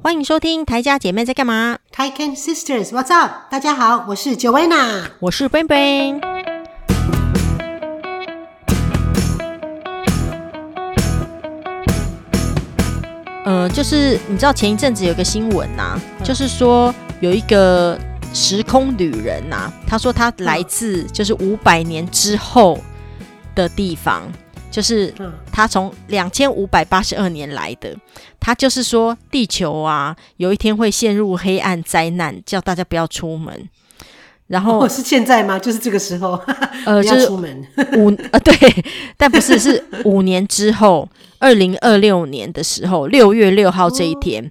欢迎收听台家姐妹在干嘛？Taiken Sisters，What's up？大家好，我是 Joanna，我是 Ben Ben。呃，就是你知道前一阵子有个新闻呐、啊，嗯、就是说有一个时空旅人呐、啊，他说他来自就是五百年之后的地方。就是他从两千五百八十二年来的，他就是说地球啊，有一天会陷入黑暗灾难，叫大家不要出门。然后、哦、是现在吗？就是这个时候，呃，就是出门。五呃 对，但不是，是五年之后，二零二六年的时候，六月六号这一天。哦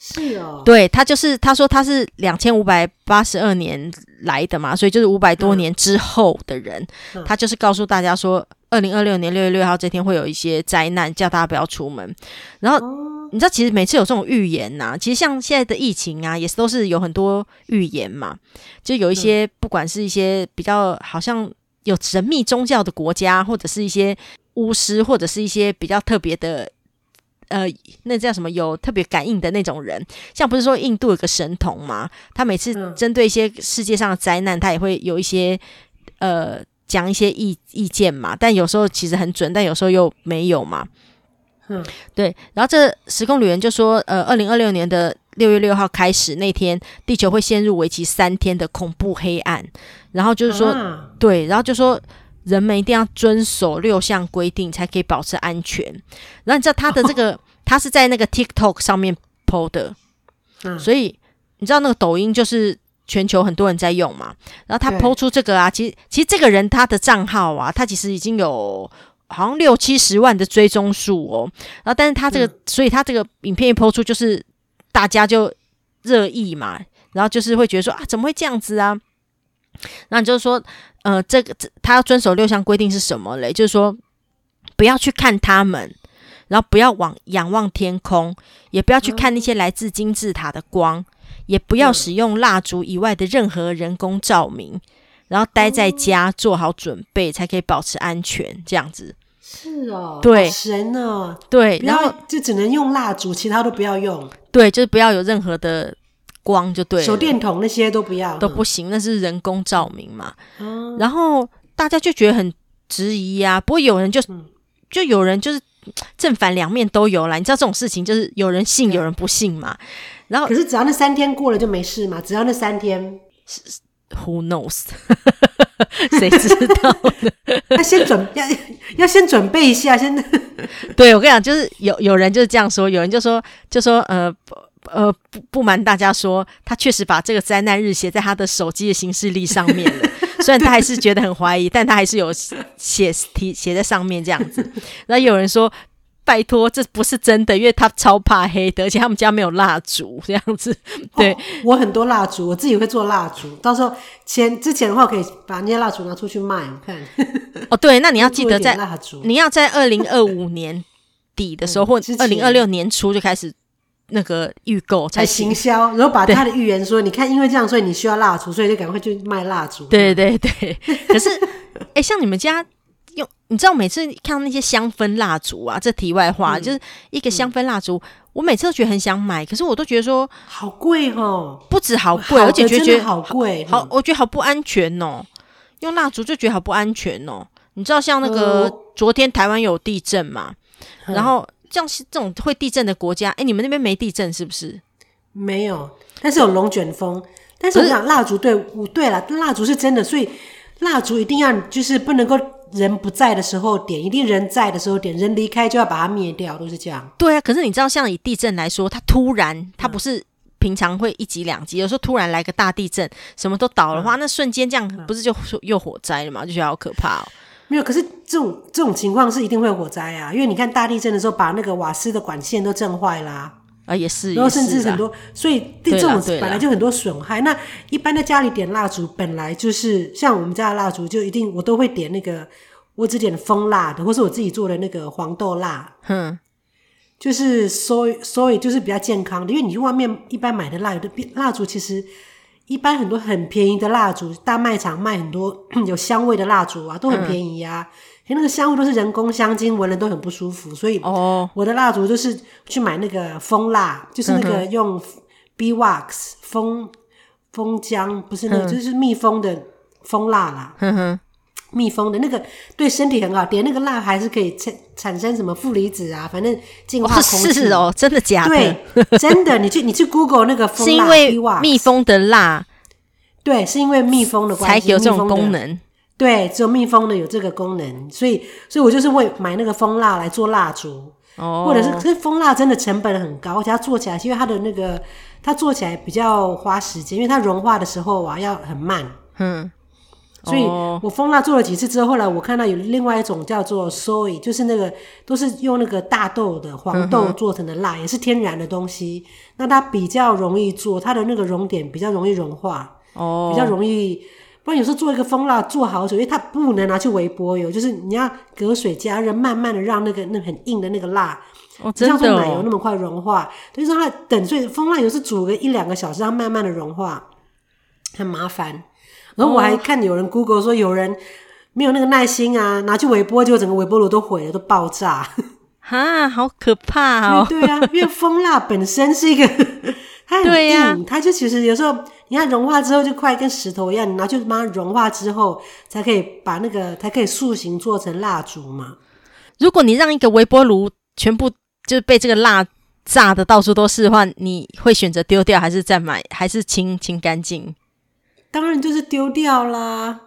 是哦，对，他就是他说他是两千五百八十二年来的嘛，所以就是五百多年之后的人，嗯、他就是告诉大家说，二零二六年六月六号这天会有一些灾难，叫大家不要出门。然后、哦、你知道，其实每次有这种预言呐、啊，其实像现在的疫情啊，也是都是有很多预言嘛，就有一些、嗯、不管是一些比较好像有神秘宗教的国家，或者是一些巫师，或者是一些比较特别的。呃，那叫什么？有特别感应的那种人，像不是说印度有个神童吗？他每次针对一些世界上的灾难，他也会有一些呃讲一些意意见嘛。但有时候其实很准，但有时候又没有嘛。嗯，对。然后这时空旅人就说，呃，二零二六年的六月六号开始那天，地球会陷入为期三天的恐怖黑暗。然后就是说，啊、对，然后就说。人们一定要遵守六项规定，才可以保持安全。然后你知道他的这个，哦、他是在那个 TikTok 上面 PO 的，嗯、所以你知道那个抖音就是全球很多人在用嘛。然后他 PO 出这个啊，其实其实这个人他的账号啊，他其实已经有好像六七十万的追踪数哦。然后但是他这个，嗯、所以他这个影片一 PO 出，就是大家就热议嘛，然后就是会觉得说啊，怎么会这样子啊？那你就是说。呃，这个这他要遵守六项规定是什么嘞？就是说，不要去看他们，然后不要往仰望天空，也不要去看那些来自金字塔的光，也不要使用蜡烛以外的任何人工照明，然后待在家做好准备，才可以保持安全。这样子是哦，对，神哦，对，然后就只能用蜡烛，其他都不要用。对，就是不要有任何的。光就对了，手电筒那些都不要，都不行，那是人工照明嘛。嗯、然后大家就觉得很质疑呀、啊。不过有人就、嗯、就有人就是正反两面都有啦。你知道这种事情就是有人信，有人不信嘛。嗯、然后可是只要那三天过了就没事嘛。只要那三天，Who knows？谁知道呢？那先准要要先准备一下，先。对，我跟你讲，就是有有人就是这样说，有人就说就说呃。呃，不不瞒大家说，他确实把这个灾难日写在他的手机的行事历上面了。虽然他还是觉得很怀疑，但他还是有写题写在上面这样子。那有人说，拜托，这不是真的，因为他超怕黑的，而且他们家没有蜡烛这样子。对、哦、我很多蜡烛，我自己会做蜡烛，到时候前之前的话可以把那些蜡烛拿出去卖，我看。哦，对，那你要 记得在蜡烛，你要在二零二五年底的时候，嗯、或二零二六年初就开始。那个预购才行销，然后把他的预言说，你看，因为这样，所以你需要蜡烛，所以就赶快去卖蜡烛。对对对，可是，哎、欸，像你们家用，你知道，每次看到那些香氛蜡烛啊，这题外话，嗯、就是一个香氛蜡烛，嗯、我每次都觉得很想买，可是我都觉得说好贵哦，不止好贵，而且觉得好贵，好，我觉得好不安全哦。用蜡烛就觉得好不安全哦。你知道，像那个、呃、昨天台湾有地震嘛，嗯、然后。像是这种会地震的国家，哎，你们那边没地震是不是？没有，但是有龙卷风。但是我想蜡烛，对，对了，蜡烛是真的，所以蜡烛一定要就是不能够人不在的时候点，一定人在的时候点，人离开就要把它灭掉，都是这样。对啊，可是你知道，像以地震来说，它突然，它不是平常会一级两级，有时候突然来个大地震，什么都倒的话，那瞬间这样不是就又火灾了吗？就觉得好可怕哦。没有，可是这种这种情况是一定会火灾啊，因为你看大地震的时候，把那个瓦斯的管线都震坏啦，啊，也是，然后甚至很多，所以对这种本来就很多损害。那一般在家里点蜡烛，本来就是像我们家的蜡烛，就一定我都会点那个，我只点蜂蜡的，或是我自己做的那个黄豆蜡，嗯，就是所以所以就是比较健康的，因为你去外面一般买的蜡，有的蜡烛其实。一般很多很便宜的蜡烛，大卖场卖很多 有香味的蜡烛啊，都很便宜啊。因为、嗯、那个香味都是人工香精，闻了都很不舒服。所以哦，我的蜡烛就是去买那个蜂蜡，就是那个用 bee wax 蜂蜂浆，不是那个，嗯、就是蜜蜂的蜂蜡啦。蜜蜂的那个对身体很好，点那个蜡还是可以产产生什么负离子啊，反正净化空气。哦，是哦，真的假的？对，真的。你去你去 Google 那个蜂蜡，是因为蜜蜂的蜡。对，是因为蜜蜂的关系才有这种功能。对，只有蜜蜂的有这个功能，所以所以我就是会买那个蜂蜡来做蜡烛。哦。或者是，可是蜂蜡真的成本很高，而且它做起来，因为它的那个它做起来比较花时间，因为它融化的时候啊要很慢。嗯。所以我蜂蜡做了几次之后，后来我看到有另外一种叫做 soy，就是那个都是用那个大豆的黄豆做成的蜡，嗯、也是天然的东西。那它比较容易做，它的那个熔点比较容易融化，哦，比较容易。不然有时候做一个蜂蜡做好久，因为它不能拿去微波油，就是你要隔水加热，慢慢的让那个那很硬的那个蜡，哦，真的哦，不像做奶油那么快融化。所以说它等，所以蜂蜡油是煮个一两个小时，它慢慢的融化，很麻烦。然后我还看有人 Google 说有人没有那个耐心啊，拿去微波，结果整个微波炉都毁了，都爆炸。哈，好可怕哦！对啊，因为蜂蜡本身是一个，它很硬，啊、它就其实有时候你看融化之后就快跟石头一样，你拿去把它融化之后，才可以把那个才可以塑形做成蜡烛嘛。如果你让一个微波炉全部就被这个蜡炸的到处都是的话，你会选择丢掉还是再买，还是清清干净？当然就是丢掉啦，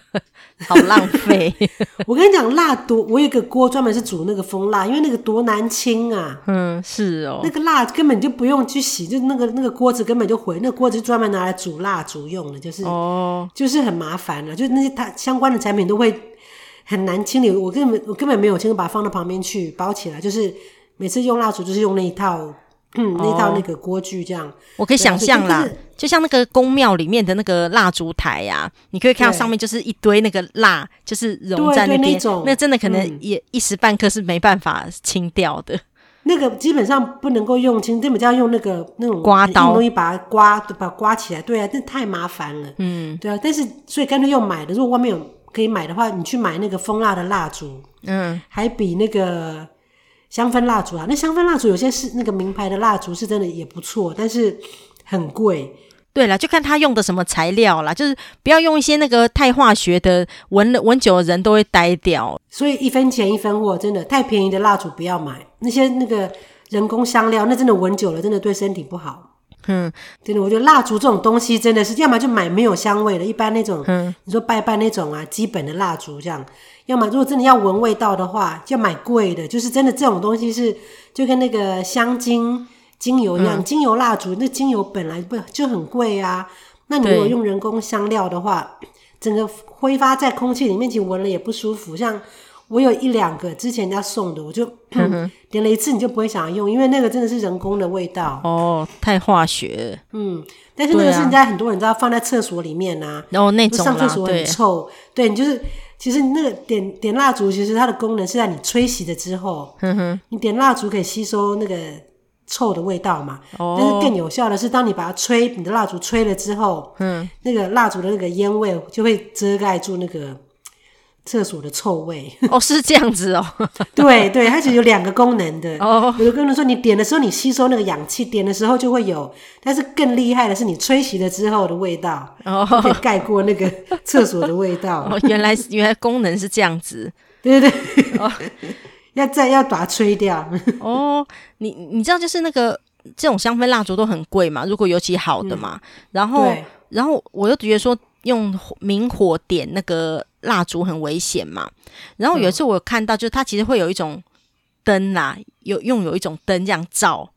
好浪费。我跟你讲，蜡多，我有一个锅专门是煮那个蜂蜡，因为那个多难清啊。嗯，是哦。那个蜡根本就不用去洗，就那个那个锅子根本就毁，那个锅子专门拿来煮蜡烛用的，就是哦，就是很麻烦了。就那些它相关的产品都会很难清理，我根本我根本没有清理，把它放到旁边去包起来，就是每次用蜡烛就是用那一套。嗯，那套那个锅具这样，我可以想象啦，就像那个宫庙里面的那个蜡烛台呀，你可以看到上面就是一堆那个蜡，就是融在那边，那真的可能也一时半刻是没办法清掉的。那个基本上不能够用清，根本就要用那个那种刮刀，容易把它刮，把它刮起来。对啊，这太麻烦了。嗯，对啊，但是所以干脆用买的，如果外面有可以买的话，你去买那个蜂蜡的蜡烛，嗯，还比那个。香氛蜡烛啊，那香氛蜡烛有些是那个名牌的蜡烛，是真的也不错，但是很贵。对了，就看他用的什么材料啦，就是不要用一些那个太化学的，闻了闻久的人都会呆掉。所以一分钱一分货，真的太便宜的蜡烛不要买。那些那个人工香料，那真的闻久了，真的对身体不好。嗯，真的，我觉得蜡烛这种东西真的是，要么就买没有香味的，一般那种，嗯，你说拜拜那种啊，基本的蜡烛这样；要么如果真的要闻味道的话，就要买贵的，就是真的这种东西是就跟那个香精、精油一样，嗯、精油蜡烛那精油本来不就很贵啊？那你如果用人工香料的话，整个挥发在空气里面，其实闻了也不舒服，像。我有一两个之前人家送的，我就、嗯、点了一次，你就不会想要用，因为那个真的是人工的味道。哦，太化学。嗯，但是那个是人家很多人知道放在厕所里面啊，然后、哦、那种上厕所很臭，对，对你就是其实那个点点蜡烛，其实它的功能是在你吹熄了之后，嗯哼，你点蜡烛可以吸收那个臭的味道嘛，哦，但是更有效的是，当你把它吹，你的蜡烛吹了之后，嗯，那个蜡烛的那个烟味就会遮盖住那个。厕所的臭味 哦，是这样子哦。对对，它其实有两个功能的。哦，有的功能说你点的时候你吸收那个氧气，点的时候就会有。但是更厉害的是你吹熄了之后的味道，哦，可以盖过那个 厕所的味道。哦，原来原来功能是这样子。对对对，哦，要再要把它吹掉。哦，你你知道就是那个这种香氛蜡烛都很贵嘛，如果尤其好的嘛。嗯，然后然后我又觉得说用明火点那个。蜡烛很危险嘛，然后有一次我有看到，就是它其实会有一种灯啦，有用有一种灯这样照。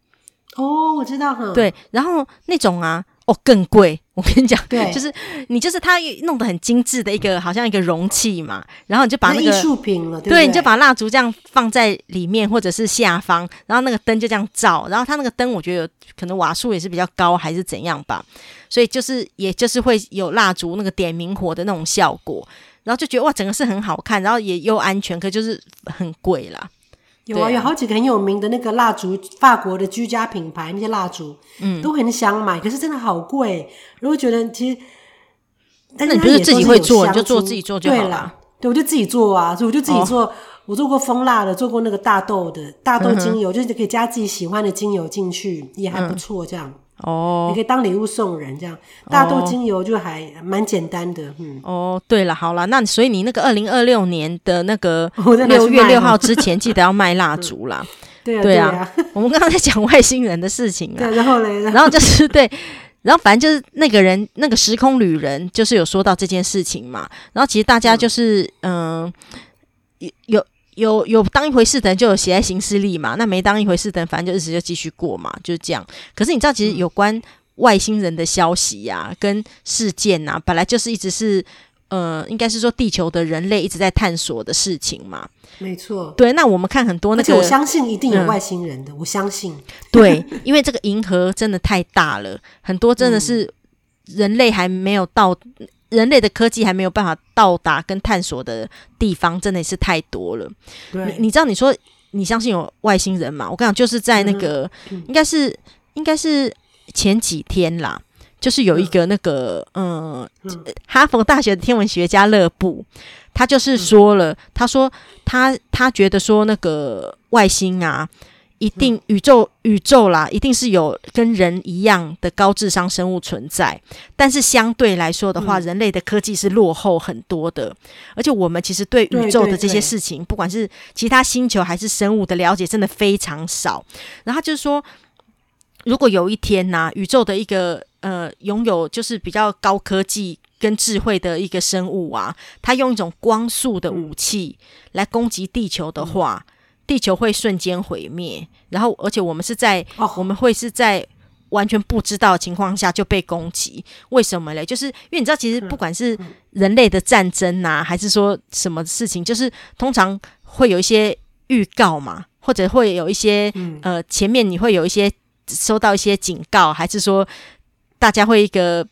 哦，我知道了。对，然后那种啊，哦更贵。我跟你讲，对，就是你就是它弄得很精致的一个，好像一个容器嘛，然后你就把那个艺术品了，对，对，你就把蜡烛这样放在里面或者是下方，然后那个灯就这样照，然后它那个灯我觉得可能瓦数也是比较高还是怎样吧，所以就是也就是会有蜡烛那个点明火的那种效果。然后就觉得哇，整个是很好看，然后也又安全，可就是很贵啦。有啊，有好几个很有名的那个蜡烛，法国的居家品牌那些蜡烛，嗯，都很想买，可是真的好贵。如果觉得其实，但是你不是自己会做，你就做自己做就好了。对，我就自己做啊，所以我就自己做。哦、我做过蜂蜡的，做过那个大豆的大豆精油，嗯、就是可以加自己喜欢的精油进去，也还不错。这样、嗯、哦，你可以当礼物送人。这样大豆精油就还蛮简单的。嗯哦，对了，好了，那所以你那个二零二六年的那个六月六号之前，记得要卖蜡烛啦。对啊，对啊。我们刚刚在讲外星人的事情啊，对，然后嘞，然后就是对。然后反正就是那个人，那个时空旅人，就是有说到这件事情嘛。然后其实大家就是，嗯、呃，有有有有当一回事的人，就有写在行事历嘛。那没当一回事的人，反正就一直就继续过嘛，就是这样。可是你知道，其实有关外星人的消息呀、啊，跟事件呐、啊，本来就是一直是。呃，应该是说地球的人类一直在探索的事情嘛。没错。对，那我们看很多那个，我相信一定有外星人的，嗯、我相信。对，因为这个银河真的太大了，很多真的是人类还没有到，嗯、人类的科技还没有办法到达跟探索的地方，真的是太多了。对，你，你知道你说你相信有外星人嘛？我跟你讲，就是在那个，嗯、应该是应该是前几天啦。就是有一个那个，嗯，嗯哈佛大学的天文学家勒布，他就是说了，嗯、他说他他觉得说那个外星啊，一定宇宙宇宙啦，一定是有跟人一样的高智商生物存在，但是相对来说的话，嗯、人类的科技是落后很多的，而且我们其实对宇宙的这些事情，不管是其他星球还是生物的了解，真的非常少。然后就是说，如果有一天呐、啊，宇宙的一个呃，拥有就是比较高科技跟智慧的一个生物啊，它用一种光速的武器来攻击地球的话，嗯、地球会瞬间毁灭。然后，而且我们是在、哦、我们会是在完全不知道的情况下就被攻击。为什么嘞？就是因为你知道，其实不管是人类的战争呐、啊，还是说什么事情，就是通常会有一些预告嘛，或者会有一些、嗯、呃，前面你会有一些收到一些警告，还是说。大家会一个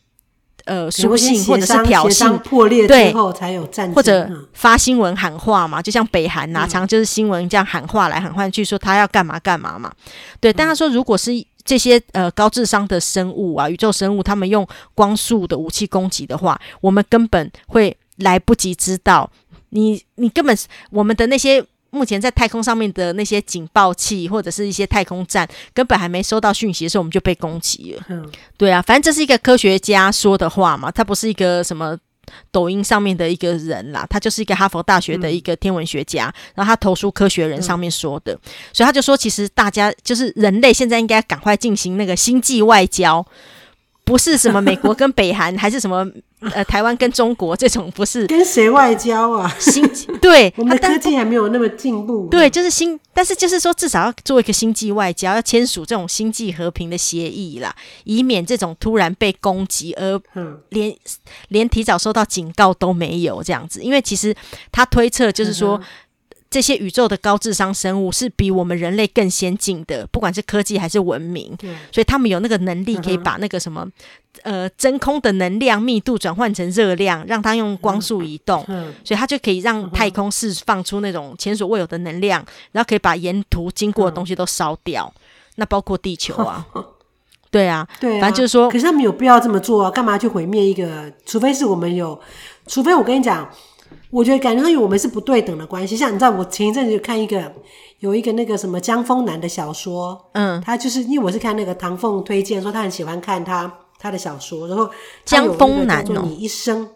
呃书信或者是挑衅破裂之后才有战争，或者发新闻喊话嘛，就像北韩呐、啊，嗯、常就是新闻这样喊话来喊话去，说他要干嘛干嘛嘛。对，但他说如果是这些呃高智商的生物啊，宇宙生物，他们用光速的武器攻击的话，我们根本会来不及知道。你你根本我们的那些。目前在太空上面的那些警报器或者是一些太空站，根本还没收到讯息的时候，我们就被攻击了。嗯，对啊，反正这是一个科学家说的话嘛，他不是一个什么抖音上面的一个人啦，他就是一个哈佛大学的一个天文学家，嗯、然后他投书《科学人》上面说的，嗯、所以他就说，其实大家就是人类现在应该赶快进行那个星际外交。不是什么美国跟北韩，还是什么 呃台湾跟中国这种，不是跟谁外交啊？星对，我们的科技还没有那么进步。对，就是星，但是就是说，至少要做一个星际外交，要签署这种星际和平的协议啦，以免这种突然被攻击而连、嗯、连提早收到警告都没有这样子。因为其实他推测就是说。嗯这些宇宙的高智商生物是比我们人类更先进的，不管是科技还是文明，对所以他们有那个能力可以把那个什么，嗯、呃，真空的能量密度转换成热量，让它用光速移动，嗯、所以它就可以让太空释放出那种前所未有的能量，然后可以把沿途经过的东西都烧掉，嗯、那包括地球啊，对啊，对啊，反正就是说，可是他们有必要这么做啊？干嘛去毁灭一个？除非是我们有，除非我跟你讲。我觉得感觉上，因为我们是不对等的关系。像你知道，我前一阵子就看一个有一个那个什么江丰南的小说，嗯，他就是因为我是看那个唐凤推荐说他很喜欢看他他的小说，然后江丰南哦你一生，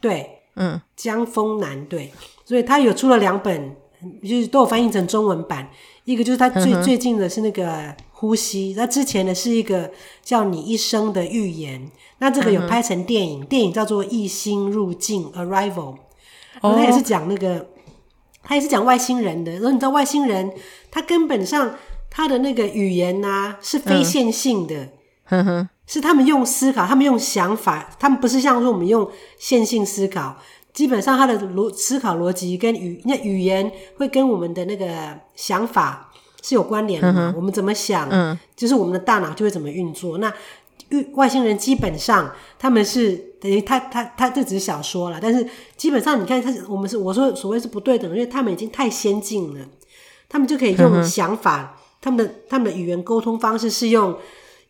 对，嗯，江丰南对，所以他有出了两本，就是都有翻译成中文版。一个就是他最、嗯、最近的是那个呼吸，那之前的是一个叫你一生的预言。那这个有拍成电影，嗯、电影叫做异星入境 Arrival。哦，他也是讲那个，他也是讲外星人的。然后你知道外星人，他根本上他的那个语言呐、啊、是非线性的，嗯哼，是他们用思考，他们用想法，他们不是像说我们用线性思考。基本上他的逻思考逻辑跟语那语言会跟我们的那个想法是有关联的。嗯、我们怎么想，嗯，就是我们的大脑就会怎么运作。那外星人基本上他们是等于他他他这只是小说了，但是基本上你看他我们是我说所谓是不对等，因为他们已经太先进了，他们就可以用想法，嗯、他们的他们的语言沟通方式是用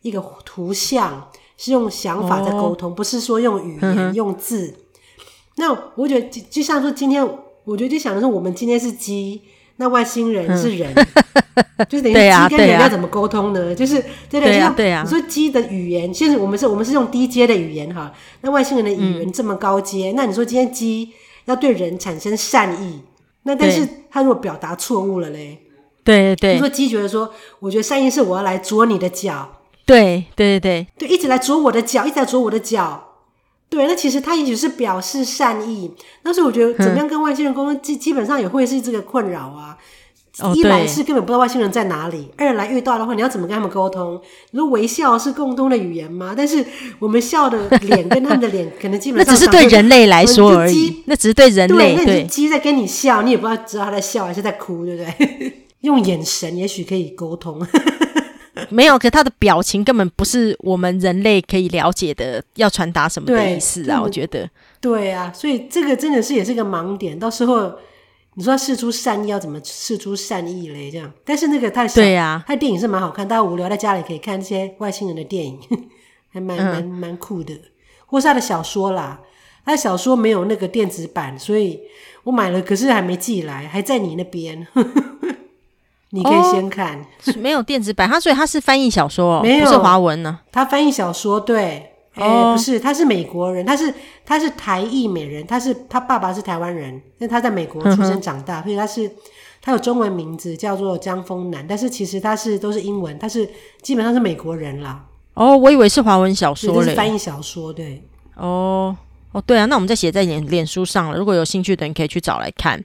一个图像，是用想法在沟通，哦、不是说用语言、嗯、用字。那我觉得就就像说今天，我觉得就想的是，我们今天是鸡。那外星人是人，嗯、就是等于鸡跟人要怎么沟通呢？就是对对，对啊。你说鸡的语言，其实我们是我们是用低阶的语言哈。那外星人的语言这么高阶，嗯、那你说今天鸡要对人产生善意，那但是他如果表达错误了嘞？对对。对，你说鸡觉得说，我觉得善意是我要来啄你的脚，对对对对，对一直来啄我的脚，一直来啄我的脚。对，那其实他也许是表示善意，但是我觉得怎么样跟外星人沟通，基基本上也会是这个困扰啊。哦、一来是根本不知道外星人在哪里，二来遇到的话，你要怎么跟他们沟通？你说微笑是共通的语言吗？但是我们笑的脸跟他们的脸，可能基本上那只是对人类来说而已。那只是对人类，对，那鸡在跟你笑，你也不知道知道他在笑还是在哭，对不对？用眼神也许可以沟通。没有，可他的表情根本不是我们人类可以了解的，要传达什么的意思啊？我觉得，对啊，所以这个真的是也是个盲点。到时候你说试出善意，要怎么试出善意嘞？这样，但是那个他的对啊，他的电影是蛮好看，大家无聊在家里可以看这些外星人的电影，还蛮蛮蛮酷的。或是他的小说啦，他的小说没有那个电子版，所以我买了，可是还没寄来，还在你那边。你可以先看，哦、没有电子版，他所以他是翻译小说哦，没有不是华文呢、啊。他翻译小说，对，哎、哦欸，不是，他是美国人，他是他是台裔美人，他是他爸爸是台湾人，但他在美国出生长大，嗯、所以他是他有中文名字叫做江丰南，但是其实他是都是英文，他是基本上是美国人啦。哦，我以为是华文小说嘞，是翻译小说，对。哦哦，对啊，那我们再写在脸脸书上了，如果有兴趣的你可以去找来看。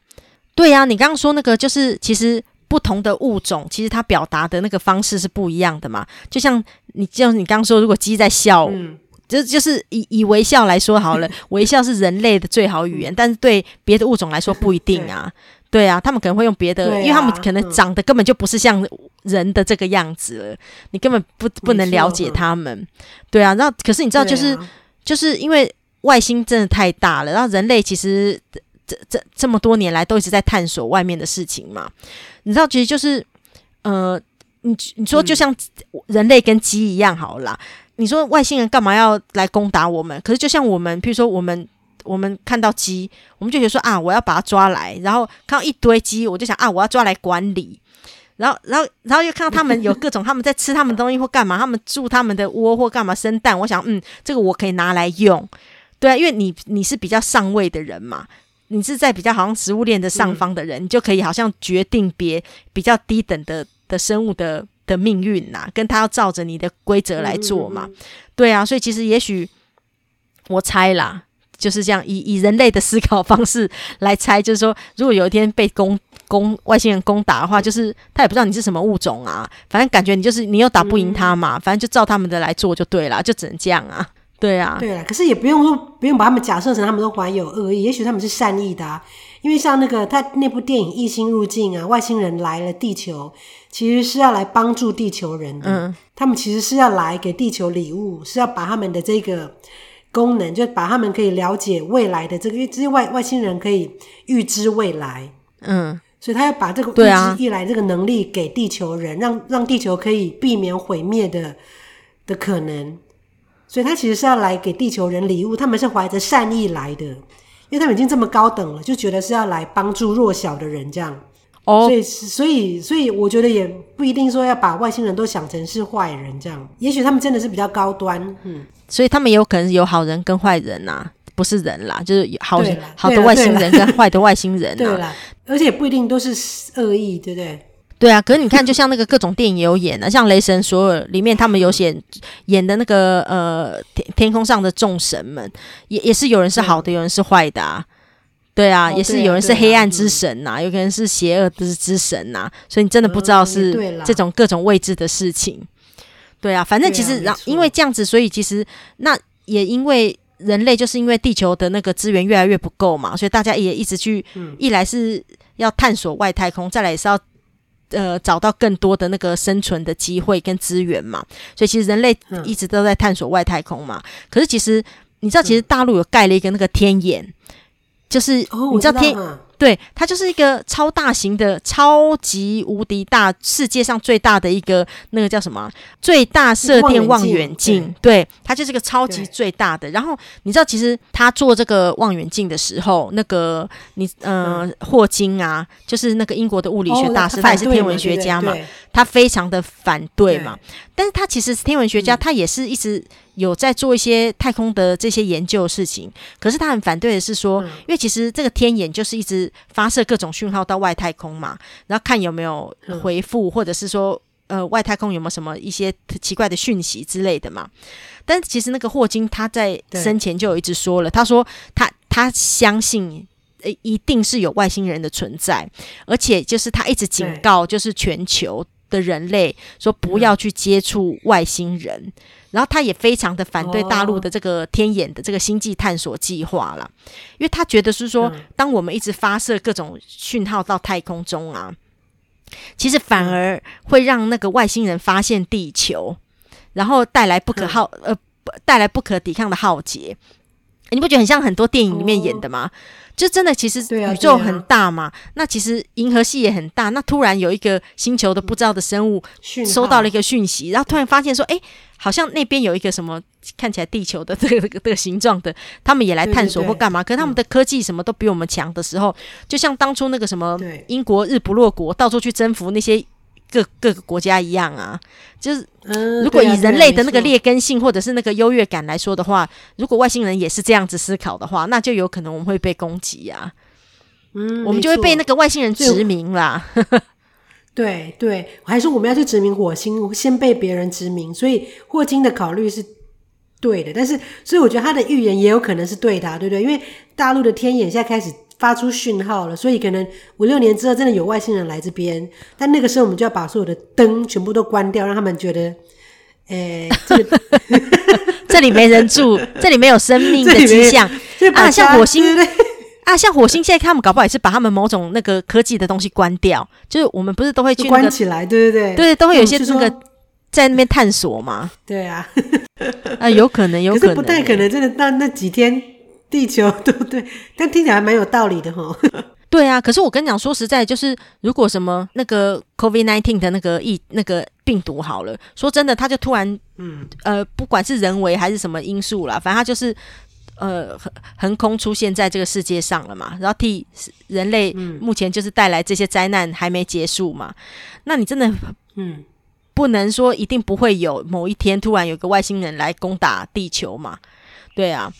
对呀、啊，你刚刚说那个就是其实。不同的物种，其实它表达的那个方式是不一样的嘛。就像你，就像你刚刚说，如果鸡在笑，嗯、就就是以以微笑来说好了，微笑是人类的最好语言，嗯、但是对别的物种来说不一定啊。对，对啊，他们可能会用别的，啊、因为他们可能长得根本就不是像人的这个样子了，嗯、你根本不不能了解他们。嗯、对啊，然后可是你知道，就是、啊、就是因为外星真的太大了，然后人类其实。这这这么多年来都一直在探索外面的事情嘛？你知道，其实就是，呃，你你说就像人类跟鸡一样好了啦。嗯、你说外星人干嘛要来攻打我们？可是就像我们，譬如说我们我们看到鸡，我们就觉得说啊，我要把它抓来，然后看到一堆鸡，我就想啊，我要抓来管理。然后然后然后又看到他们有各种他们在吃他们东西或干嘛，他们住他们的窝或干嘛生蛋，我想嗯，这个我可以拿来用。对啊，因为你你是比较上位的人嘛。你是在比较好像食物链的上方的人，嗯、你就可以好像决定别比较低等的的生物的的命运呐、啊，跟他要照着你的规则来做嘛。对啊，所以其实也许我猜啦，就是这样以以人类的思考方式来猜，就是说，如果有一天被攻攻外星人攻打的话，就是他也不知道你是什么物种啊，反正感觉你就是你又打不赢他嘛，嗯、反正就照他们的来做就对了，就只能这样啊。对啊，对啊，可是也不用说，不用把他们假设成他们都怀有恶意，也许他们是善意的啊。因为像那个他那部电影《异星入境》啊，外星人来了地球，其实是要来帮助地球人的。嗯，他们其实是要来给地球礼物，是要把他们的这个功能，就把他们可以了解未来的这个，因为这些外外星人可以预知未来。嗯，所以他要把这个预知未来这个能力给地球人，让让地球可以避免毁灭的的可能。所以他其实是要来给地球人礼物，他们是怀着善意来的，因为他们已经这么高等了，就觉得是要来帮助弱小的人这样。哦，所以所以所以我觉得也不一定说要把外星人都想成是坏人这样，也许他们真的是比较高端，嗯，所以他们也有可能有好人跟坏人呐、啊，不是人啦，就是好好的外星人跟坏的外星人、啊，对啦，而且也不一定都是恶意，对不对？对啊，可是你看，就像那个各种电影也有演的，像《雷神所有》里面，他们有写演的那个呃天天空上的众神们，也也是有人是好的，嗯、有人是坏的啊。对啊，哦、也是有人是黑暗之神呐、啊，有可能是邪恶之之神呐、啊。所以你真的不知道是这种各种未知的事情。嗯、对啊，反正其实然、啊、因为这样子，所以其实那也因为人类就是因为地球的那个资源越来越不够嘛，所以大家也一直去，嗯、一来是要探索外太空，再来也是要。呃，找到更多的那个生存的机会跟资源嘛，所以其实人类一直都在探索外太空嘛。嗯、可是其实你知道，其实大陆有盖了一个那个天眼，就是你知道天，哦、对，它就是一个超大型的、超级无敌大、世界上最大的一个那个叫什么？最大射电望远镜。对，对，它就是个超级最大的。然后你知道，其实他做这个望远镜的时候，那个你呃霍金啊，就是那个英国的物理学大师，哦、他也是天文学家嘛，他非常的反对嘛。但是他其实是天文学家，他也是一直有在做一些太空的这些研究的事情。可是他很反对的是说，因为其实这个天眼就是一直发射各种讯号到外太空嘛，然后看有没有回复，或者是说呃外太空有没有什么一些奇怪的讯息之类的嘛。但其实那个霍金他在生前就有一直说了，他说他他相信呃一定是有外星人的存在，而且就是他一直警告就是全球。的人类说不要去接触外星人，嗯，然后他也非常的反对大陆的这个天眼的这个星际探索计划了，因为他觉得是说，当我们一直发射各种讯号到太空中啊，其实反而会让那个外星人发现地球，然后带来不可耗呃带来不可抵抗的浩劫。你不觉得很像很多电影里面演的吗？就真的，其实宇宙很大嘛，啊啊，那其实银河系也很大。那突然有一个星球的不知道的生物收到了一个讯息，然后突然发现说，哎，好像那边有一个什么看起来地球的这个这个形状的，他们也来探索或干嘛。可是他们的科技什么都比我们强的时候，就像当初那个什么英国日不落国到处去征服那些。各各个国家一样啊，就是如果以人类的那个劣根性或者是那个优越感来说的话，如果外星人也是这样子思考的话，那就有可能我们会被攻击啊。嗯，我们就会被那个外星人殖民啦。对对，还是我们要去殖民火星，先被别人殖民。所以霍金的考虑是对的，但是所以我觉得他的预言也有可能是对的，对不对？因为大陆的天眼现在开始。发出讯号了，所以可能五六年之后真的有外星人来这边，但那个时候我们就要把所有的灯全部都关掉，让他们觉得，诶、欸，这里 这里没人住，这里没有生命的迹象。啊，像火星啊，像火星现在他们搞不好也是把他们某种那个科技的东西关掉，就是我们不是都会去、那个、关起来，对对对，对，都会有一些那个在那边探索嘛，对啊，啊，有可能，有可能，可不太可能，真的那那几天。地球 对不对？但听起来还蛮有道理的哈。对啊，可是我跟你讲，说实在，就是如果什么那个 COVID-19 的那个疫那个病毒好了，说真的，它就突然嗯呃，不管是人为还是什么因素啦，反正它就是呃横横空出现在这个世界上了嘛，然后替人类目前就是带来这些灾难还没结束嘛。那你真的嗯不能说一定不会有某一天突然有个外星人来攻打地球嘛？对啊。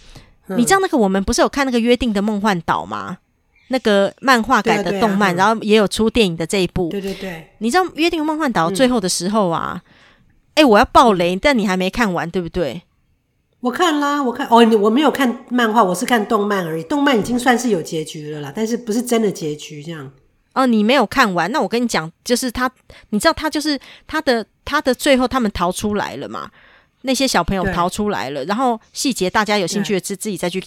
你知道那个我们不是有看那个约定的梦幻岛吗？那个漫画改的动漫，然后也有出电影的这一部。对对对，你知道约定梦幻岛最后的时候啊？哎、嗯欸，我要爆雷，但你还没看完，对不对？我看啦，我看哦，我没有看漫画，我是看动漫而已。动漫已经算是有结局了啦，但是不是真的结局这样。哦，你没有看完，那我跟你讲，就是他，你知道他就是他的他的最后他们逃出来了嘛？那些小朋友逃出来了，然后细节大家有兴趣的自自己再去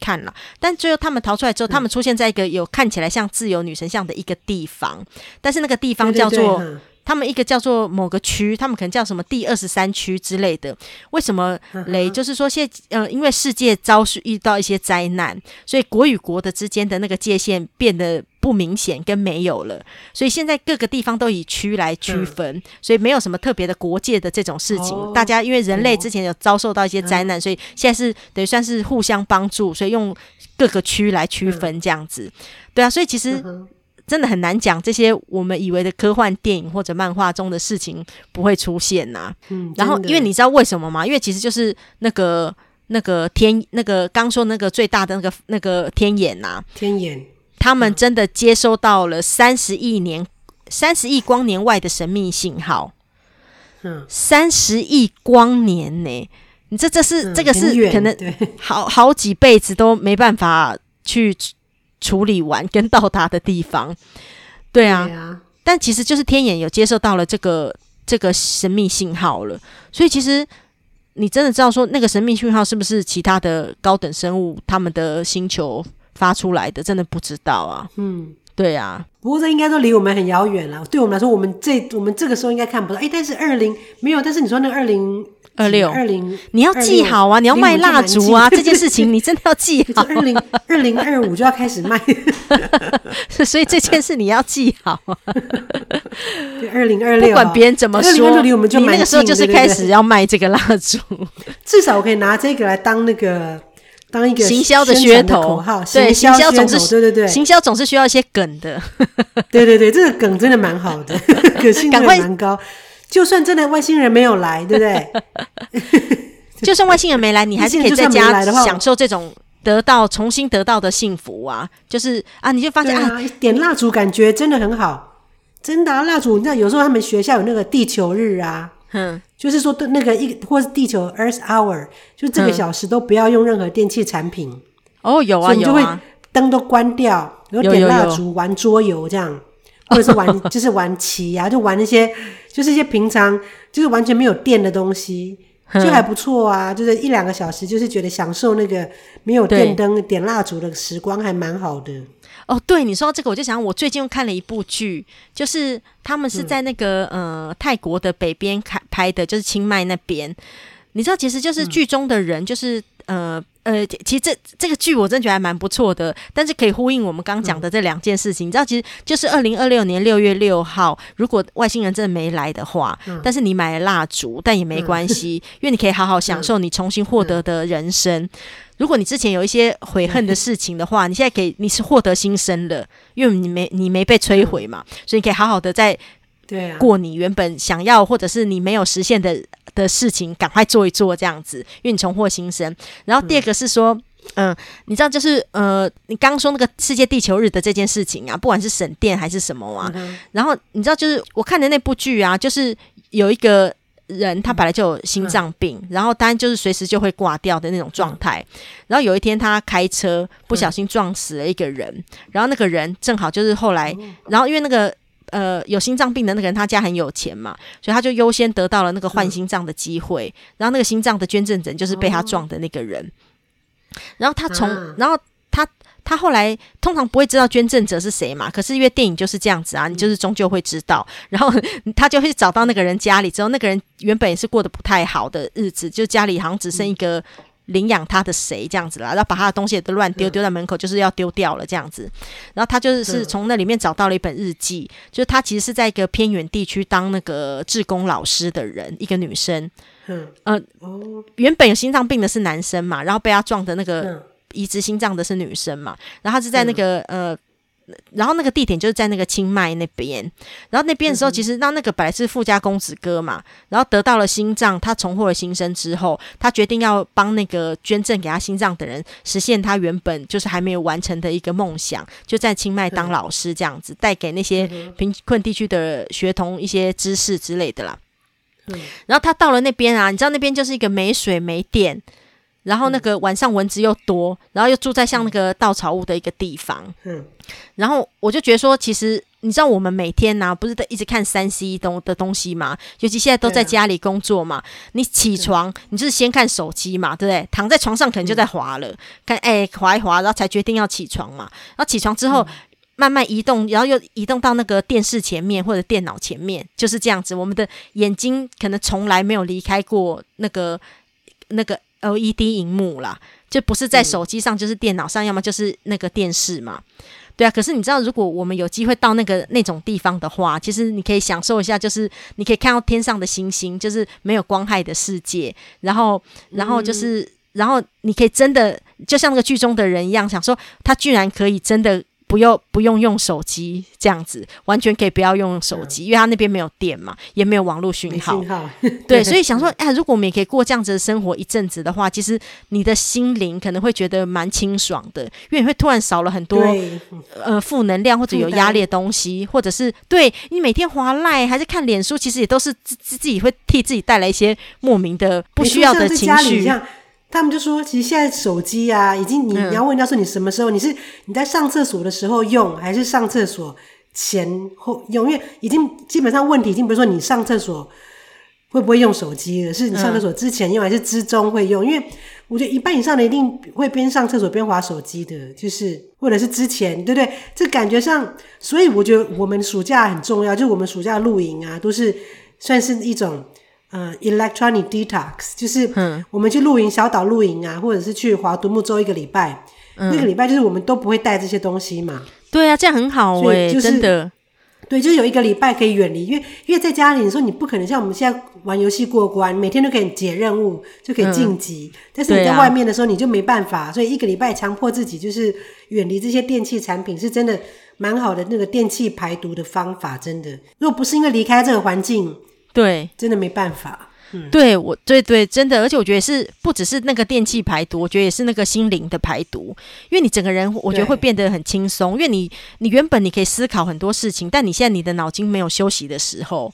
看了。但最后他们逃出来之后，他们出现在一个有看起来像自由女神像的一个地方，但是那个地方叫做。对对对他们一个叫做某个区，他们可能叫什么第二十三区之类的。为什么雷？就是说现呃，因为世界遭遇到一些灾难，所以国与国的之间的那个界限变得不明显跟没有了。所以现在各个地方都以区来区分，嗯，所以没有什么特别的国界的这种事情。哦，大家因为人类之前有遭受到一些灾难，嗯，所以现在是等于算是互相帮助，所以用各个区来区分这样子，嗯。对啊，所以其实。嗯真的很难讲这些我们以为的科幻电影或者漫画中的事情不会出现呐、啊。嗯，然后因为你知道为什么吗？因为其实就是那个那个天那个刚说那个最大的那个那个天眼呐、啊，天眼，他们真的接收到了三十亿年三十亿光年外的神秘信号。嗯，三十亿光年呢？你这这是、嗯、这个是可能好好几辈子都没办法去。处理完跟到达的地方，对啊，对啊，但其实就是天眼有接受到了这个这个神秘信号了，所以其实你真的知道说那个神秘讯号是不是其他的高等生物他们的星球发出来的，真的不知道啊。嗯，对啊，不过这应该都离我们很遥远了。对我们来说，我们这我们这个时候应该看不到。哎，但是二零没有，但是你说那二零二六二零，你要记好啊！你要卖蜡烛啊！这件事情你真的要记好。二零二零二五就要开始卖，所以这件事你要记好啊。二零二六，不管别人怎么说，离我们就你那个时候就是开始要卖这个蜡烛。至少我可以拿这个来当那个。当一个行销的噱头，对，行销总是对对对，行销总是需要一些梗的，对对对，这个梗真的蛮好的，可信度蛮高。就算真的外星人没有来，对不对？就算外星人没来，你还是可以在家享受这种得到重新得到的幸福啊！就是啊，你就发现啊，点蜡烛感觉真的很好，真的啊，蜡烛，你知道有时候他们学校有那个地球日啊。嗯，就是说，那个一或是地球 Earth Hour，就这个小时都不要用任何电器产品。嗯、哦，有啊，有啊，就会灯都关掉，然后点蜡烛、玩桌游这样，或者是玩 就是玩棋呀、啊，就玩那些就是一些平常就是完全没有电的东西，就还不错啊。就是一两个小时，就是觉得享受那个没有电灯点蜡烛的时光，还蛮好的。哦，对，你说到这个，我就想我最近又看了一部剧，就是他们是在那个、嗯、呃泰国的北边开拍的，就是清迈那边。你知道，其实就是剧中的人，就是、嗯、呃呃，其实这这个剧我真的觉得还蛮不错的，但是可以呼应我们刚讲的这两件事情。嗯、你知道，其实就是二零二六年六月六号，如果外星人真的没来的话，嗯、但是你买了蜡烛，但也没关系，嗯、因为你可以好好享受你重新获得的人生。如果你之前有一些悔恨的事情的话，你现在可以，你是获得新生了，因为你没你没被摧毁嘛，所以你可以好好的在对过你原本想要或者是你没有实现的的事情，赶快做一做这样子，因为你重获新生。然后第二个是说，嗯、呃，你知道就是呃，你刚刚说那个世界地球日的这件事情啊，不管是省电还是什么啊，然后你知道就是我看的那部剧啊，就是有一个。人他本来就有心脏病，嗯、然后当然就是随时就会挂掉的那种状态。嗯、然后有一天他开车不小心撞死了一个人，嗯、然后那个人正好就是后来，嗯、然后因为那个呃有心脏病的那个人他家很有钱嘛，所以他就优先得到了那个换心脏的机会。嗯、然后那个心脏的捐赠者就是被他撞的那个人，嗯、然后他从、啊、然后他。他后来通常不会知道捐赠者是谁嘛，可是因为电影就是这样子啊，你就是终究会知道。然后他就会找到那个人家里之后，那个人原本也是过得不太好的日子，就家里好像只剩一个领养他的谁这样子啦，然后把他的东西也都乱丢，丢在门口，就是要丢掉了这样子。然后他就是从那里面找到了一本日记，就是他其实是在一个偏远地区当那个志工老师的人，一个女生。嗯，呃，原本有心脏病的是男生嘛，然后被他撞的那个。移植心脏的是女生嘛，然后他是在那个、嗯、呃，然后那个地点就是在那个清迈那边，然后那边的时候，其实那那个本来是富家公子哥嘛，然后得到了心脏，他重获了新生之后，他决定要帮那个捐赠给他心脏的人实现他原本就是还没有完成的一个梦想，就在清迈当老师这样子，带给那些贫困地区的学童一些知识之类的啦。嗯，然后他到了那边啊，你知道那边就是一个没水没电。然后那个晚上蚊子又多，然后又住在像那个稻草屋的一个地方。嗯，然后我就觉得说，其实你知道我们每天呢、啊，不是都一直看三 C 东的东西嘛？尤其现在都在家里工作嘛，啊、你起床你就是先看手机嘛，对不对？躺在床上可能就在滑了，嗯、看哎滑一滑，然后才决定要起床嘛。然后起床之后、嗯、慢慢移动，然后又移动到那个电视前面或者电脑前面，就是这样子。我们的眼睛可能从来没有离开过那个那个。LED 荧幕啦，就不是在手机上，就是电脑上，嗯、要么就是那个电视嘛。对啊，可是你知道，如果我们有机会到那个那种地方的话，其实你可以享受一下，就是你可以看到天上的星星，就是没有光害的世界。然后，然后就是，嗯、然后你可以真的就像那个剧中的人一样，想说他居然可以真的。不用不用用手机这样子，完全可以不要用手机，嗯、因为他那边没有电嘛，也没有网络讯号。号 对，所以想说，哎、啊，如果我们也可以过这样子的生活一阵子的话，其实你的心灵可能会觉得蛮清爽的，因为你会突然少了很多呃负能量或者有压力的东西，或者是对你每天划赖还是看脸书，其实也都是自自己会替自己带来一些莫名的不需要的情绪。他们就说，其实现在手机啊，已经你你要问他说你什么时候？嗯、你是你在上厕所的时候用，还是上厕所前后用？因为已经基本上问题已经不是说你上厕所会不会用手机了，是你上厕所之前用还是之中会用？因为我觉得一半以上的一定会边上厕所边划手机的，就是或者是之前，对不对？这感觉上，所以我觉得我们暑假很重要，就是我们暑假露营啊，都是算是一种呃 electronic detox，就是我们去露营小岛露营啊，或者是去华独木舟一个礼拜，嗯、那个礼拜就是我们都不会带这些东西嘛。对啊，这样很好哎、欸，就是、真的。对，就是有一个礼拜可以远离，因为因为在家里，你说你不可能像我们现在玩游戏过关，每天都可以解任务，就可以晋级。嗯、但是你在外面的时候，你就没办法，啊、所以一个礼拜强迫自己就是远离这些电器产品，是真的蛮好的那个电器排毒的方法。真的，如果不是因为离开这个环境，对，真的没办法。嗯、对我，对对，真的，而且我觉得是不只是那个电器排毒，我觉得也是那个心灵的排毒，因为你整个人，我觉得会变得很轻松，因为你你原本你可以思考很多事情，但你现在你的脑筋没有休息的时候，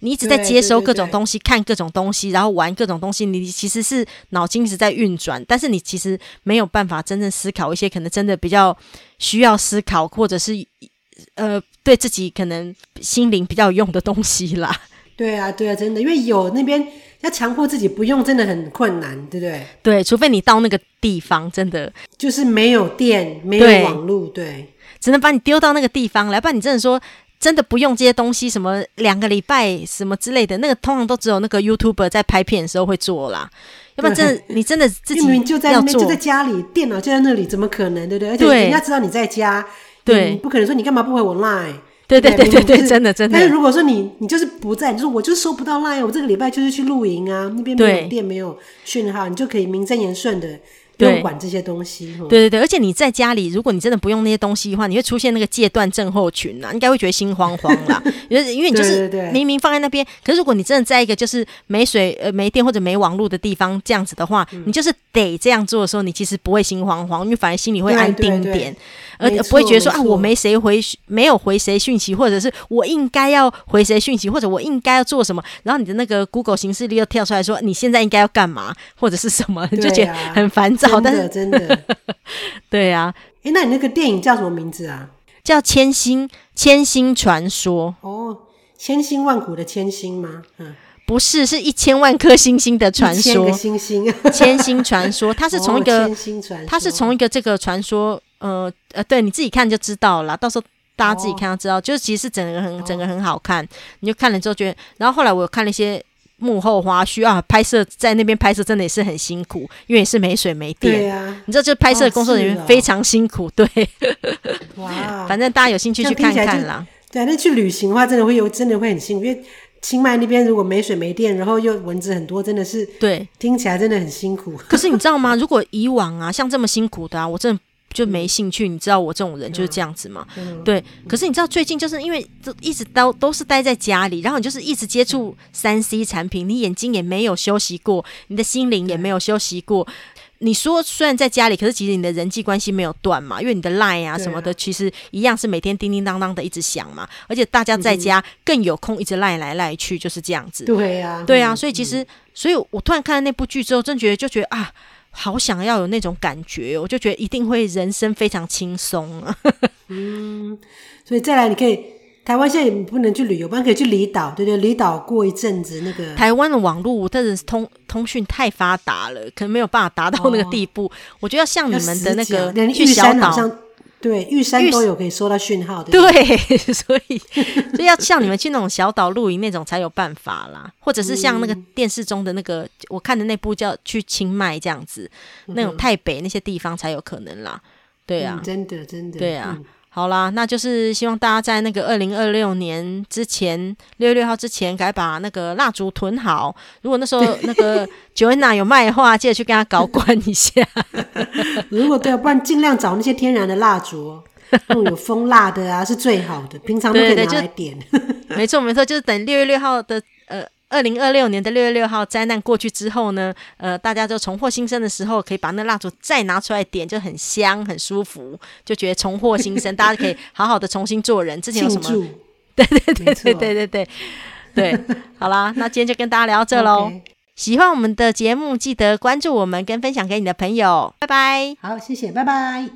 你一直在接收各种东西，看各种东西，然后玩各种东西，你其实是脑筋一直在运转，但是你其实没有办法真正思考一些可能真的比较需要思考，或者是呃对自己可能心灵比较有用的东西啦。对啊，对啊，真的，因为有那边要强迫自己不用，真的很困难，对不对？对，除非你到那个地方，真的就是没有电，没有网络，对，对只能把你丢到那个地方来。不然你真的说真的不用这些东西，什么两个礼拜什么之类的，那个通常都只有那个 YouTuber 在拍片的时候会做啦。要不然真的你真的自己就在那边，就在家里，电脑就在那里，怎么可能？对不对？而且人家知道你在家，对，不可能说你干嘛不回我 Line。对对对对对，真的真的。但是如果说你你就是不在，就是我就是收不到 line，我这个礼拜就是去露营啊，那边没有电没有讯号，你就可以名正言顺的。不用管这些东西，对对对，而且你在家里，如果你真的不用那些东西的话，你会出现那个戒断症候群啊，应该会觉得心慌慌啦。因 为因为你就是明明放在那边，可是如果你真的在一个就是没水呃没电或者没网络的地方这样子的话，你就是得这样做的时候，你其实不会心慌慌，因为反而心里会安定一点，而不会觉得说啊我没谁回没有回谁讯息，或者是我应该要回谁讯息，或者我应该要做什么，然后你的那个 Google 形式力又跳出来说你现在应该要干嘛或者是什么，你 就觉得很烦躁。真的，真的，对呀、啊。哎，那你那个电影叫什么名字啊？叫《千星千星传说》。哦，千辛万苦的千星吗？嗯，不是，是一千万颗星星的传说。星星，千星传说，它是从一个，它是从一个这个传说，呃呃，对，你自己看就知道了。到时候大家自己看就知道，哦、就是其实是整个很整个很好看。哦、你就看了之后觉得，然后后来我有看了一些。幕后花絮啊，拍摄在那边拍摄真的也是很辛苦，因为也是没水没电。对啊，你知道，就拍摄工作人员非常辛苦。哦哦、对，哇，反正大家有兴趣去看看啦。对，那去旅行的话，真的会有，真的会很辛苦，因为清迈那边如果没水没电，然后又蚊子很多，真的是对，听起来真的很辛苦。可是你知道吗？如果以往啊，像这么辛苦的啊，我真的。就没兴趣，你知道我这种人就是这样子嘛？嗯、对。可是你知道最近就是因为都一直都都是待在家里，然后你就是一直接触三 C 产品，你眼睛也没有休息过，你的心灵也没有休息过。你说虽然在家里，可是其实你的人际关系没有断嘛？因为你的 Line 啊什么的，其实一样是每天叮叮当当的一直响嘛。而且大家在家更有空一直赖来赖去，就是这样子。对呀、啊，对啊。所以其实，所以我突然看了那部剧之后，真觉得就觉得啊。好想要有那种感觉，我就觉得一定会人生非常轻松啊。嗯，所以再来，你可以台湾现在也不能去旅游，不然可以去离岛，对对，离岛过一阵子那个。台湾的网络真的是通通讯太发达了，可能没有办法达到那个地步。哦、我觉得要像你们的那个去小岛。对，玉山都有可以收到讯号的。对，所以所以要像你们去那种小岛露营那种才有办法啦，或者是像那个电视中的那个、嗯、我看的那部叫去清迈这样子，那种泰北那些地方才有可能啦。对啊，嗯、真的真的。对啊。嗯好啦，那就是希望大家在那个二零二六年之前，六月六号之前，赶快把那个蜡烛囤好。如果那时候那个 Joanna 有卖的话，记得去跟他搞关一下。如果对，不然尽量找那些天然的蜡烛，那种有蜂蜡的啊，是最好的。平常都可以拿来点。对对对，没错没错，就是等六月六号的呃。二零二六年的六月六号灾难过去之后呢，呃，大家就重获新生的时候，可以把那蜡烛再拿出来点，就很香很舒服，就觉得重获新生，大家可以好好的重新做人。之前有什么？祝对对对对对对对对，好啦，那今天就跟大家聊到这喽。Okay. 喜欢我们的节目，记得关注我们跟分享给你的朋友。拜拜。好，谢谢，拜拜。